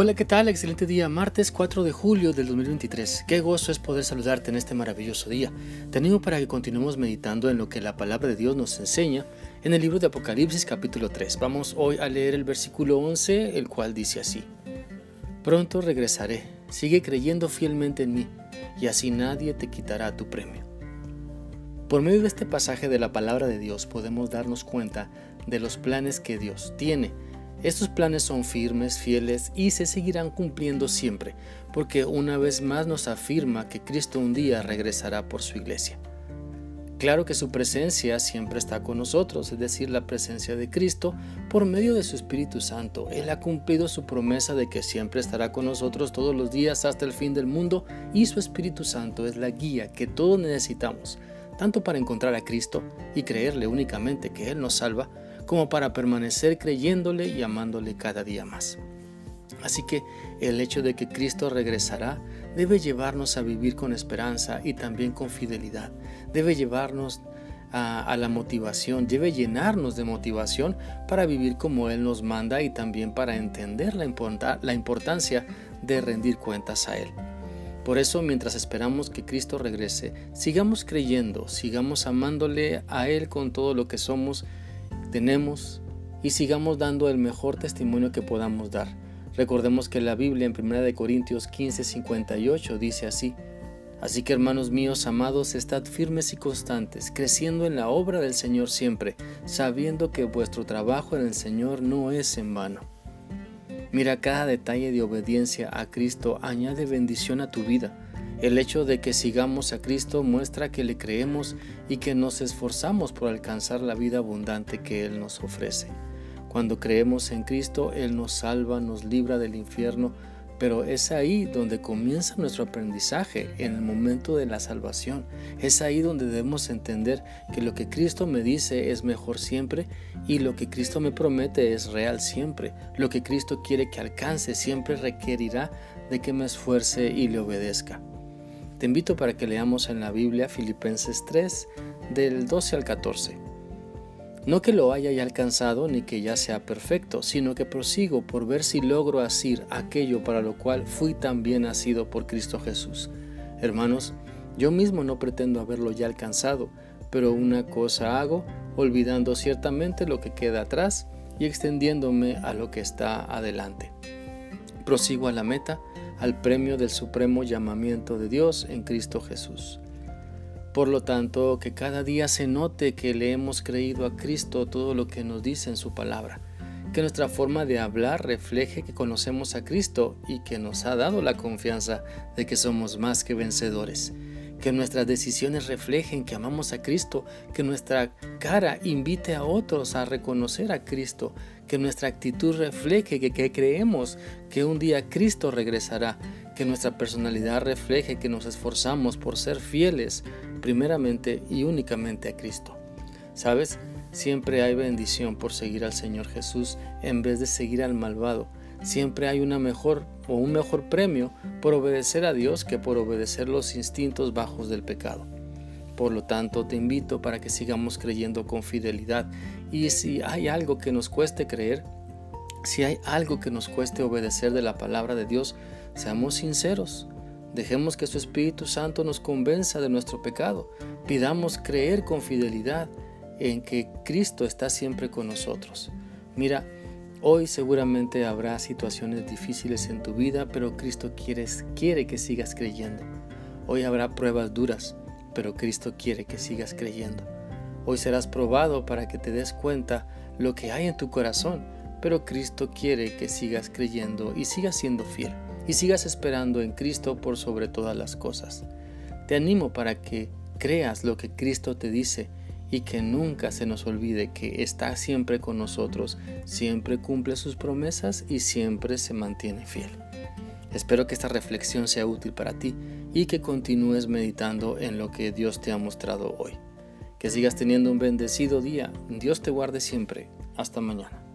Hola, ¿qué tal? Excelente día, martes 4 de julio del 2023. Qué gozo es poder saludarte en este maravilloso día. Te para que continuemos meditando en lo que la palabra de Dios nos enseña en el libro de Apocalipsis capítulo 3. Vamos hoy a leer el versículo 11, el cual dice así. Pronto regresaré, sigue creyendo fielmente en mí, y así nadie te quitará tu premio. Por medio de este pasaje de la palabra de Dios podemos darnos cuenta de los planes que Dios tiene estos planes son firmes, fieles y se seguirán cumpliendo siempre, porque una vez más nos afirma que Cristo un día regresará por su iglesia. Claro que su presencia siempre está con nosotros, es decir, la presencia de Cristo por medio de su Espíritu Santo. Él ha cumplido su promesa de que siempre estará con nosotros todos los días hasta el fin del mundo y su Espíritu Santo es la guía que todos necesitamos, tanto para encontrar a Cristo y creerle únicamente que Él nos salva, como para permanecer creyéndole y amándole cada día más. Así que el hecho de que Cristo regresará debe llevarnos a vivir con esperanza y también con fidelidad. Debe llevarnos a, la motivación, debe llenarnos de motivación para vivir como Él nos manda y también para entender la, importancia de rendir cuentas a Él. Por eso, mientras esperamos que Cristo regrese, sigamos creyendo, sigamos amándole a Él con todo lo que somos tenemos y sigamos dando el mejor testimonio que podamos dar. Recordemos que la Biblia en 1 Corintios 15, 58 dice así, Así que hermanos míos amados, estad firmes y constantes, creciendo en la obra del Señor siempre, sabiendo que vuestro trabajo en el Señor no es en vano. Mira cada detalle de obediencia a Cristo añade bendición a tu vida el hecho de que sigamos a Cristo muestra que le creemos y que nos esforzamos por alcanzar la vida abundante que Él nos ofrece. Cuando creemos en Cristo, Él nos salva, nos libra del infierno, pero es ahí donde comienza nuestro aprendizaje, en el momento de la salvación. Es ahí donde debemos entender que lo que Cristo me dice es mejor siempre y lo que Cristo me promete es real siempre. Lo que Cristo quiere que alcance siempre requerirá de que me esfuerce y le obedezca. Te invito para que leamos en la Biblia Filipenses 3 del 12 al 14. No que lo haya ya alcanzado ni que ya sea perfecto, sino que prosigo por ver si logro asir aquello para lo cual fui también nacido por Cristo Jesús. Hermanos, yo mismo no pretendo haberlo ya alcanzado, pero una cosa hago, olvidando ciertamente lo que queda atrás y extendiéndome a lo que está adelante. Prosigo a la meta al premio del supremo llamamiento de Dios en Cristo Jesús. Por lo tanto, que cada día se note que le hemos creído a Cristo todo lo que nos dice en su palabra, que nuestra forma de hablar refleje que conocemos a Cristo y que nos ha dado la confianza de que somos más que vencedores que nuestras decisiones reflejen que amamos a Cristo, que nuestra cara invite a otros a reconocer a Cristo, que nuestra actitud refleje que, creemos que un día Cristo regresará, que nuestra personalidad refleje que nos esforzamos por ser fieles primeramente y únicamente a Cristo. ¿Sabes? Siempre hay bendición por seguir al Señor Jesús en vez de seguir al malvado siempre hay una mejor o un mejor premio por obedecer a Dios que por obedecer los instintos bajos del pecado. Por lo tanto, te invito para que sigamos creyendo con fidelidad y si hay algo que nos cueste creer, si hay algo que nos cueste obedecer de la palabra de Dios, seamos sinceros. Dejemos que su Espíritu Santo nos convenza de nuestro pecado. Pidamos creer con fidelidad en que Cristo está siempre con nosotros. Mira, Hoy seguramente habrá situaciones difíciles en tu vida, pero Cristo quiere, quiere que sigas creyendo. Hoy habrá pruebas duras, pero Cristo quiere que sigas creyendo. Hoy serás probado para que te des cuenta lo que hay en tu corazón, pero Cristo quiere que sigas creyendo y sigas siendo fiel y sigas esperando en Cristo por sobre todas las cosas. Te animo para que creas lo que Cristo te dice y que nunca se nos olvide que está siempre con nosotros, siempre cumple sus promesas y siempre se mantiene fiel. Espero que esta reflexión sea útil para ti y que continúes meditando en lo que Dios te ha mostrado hoy. Que sigas teniendo un bendecido día. Dios te guarde siempre. Hasta mañana.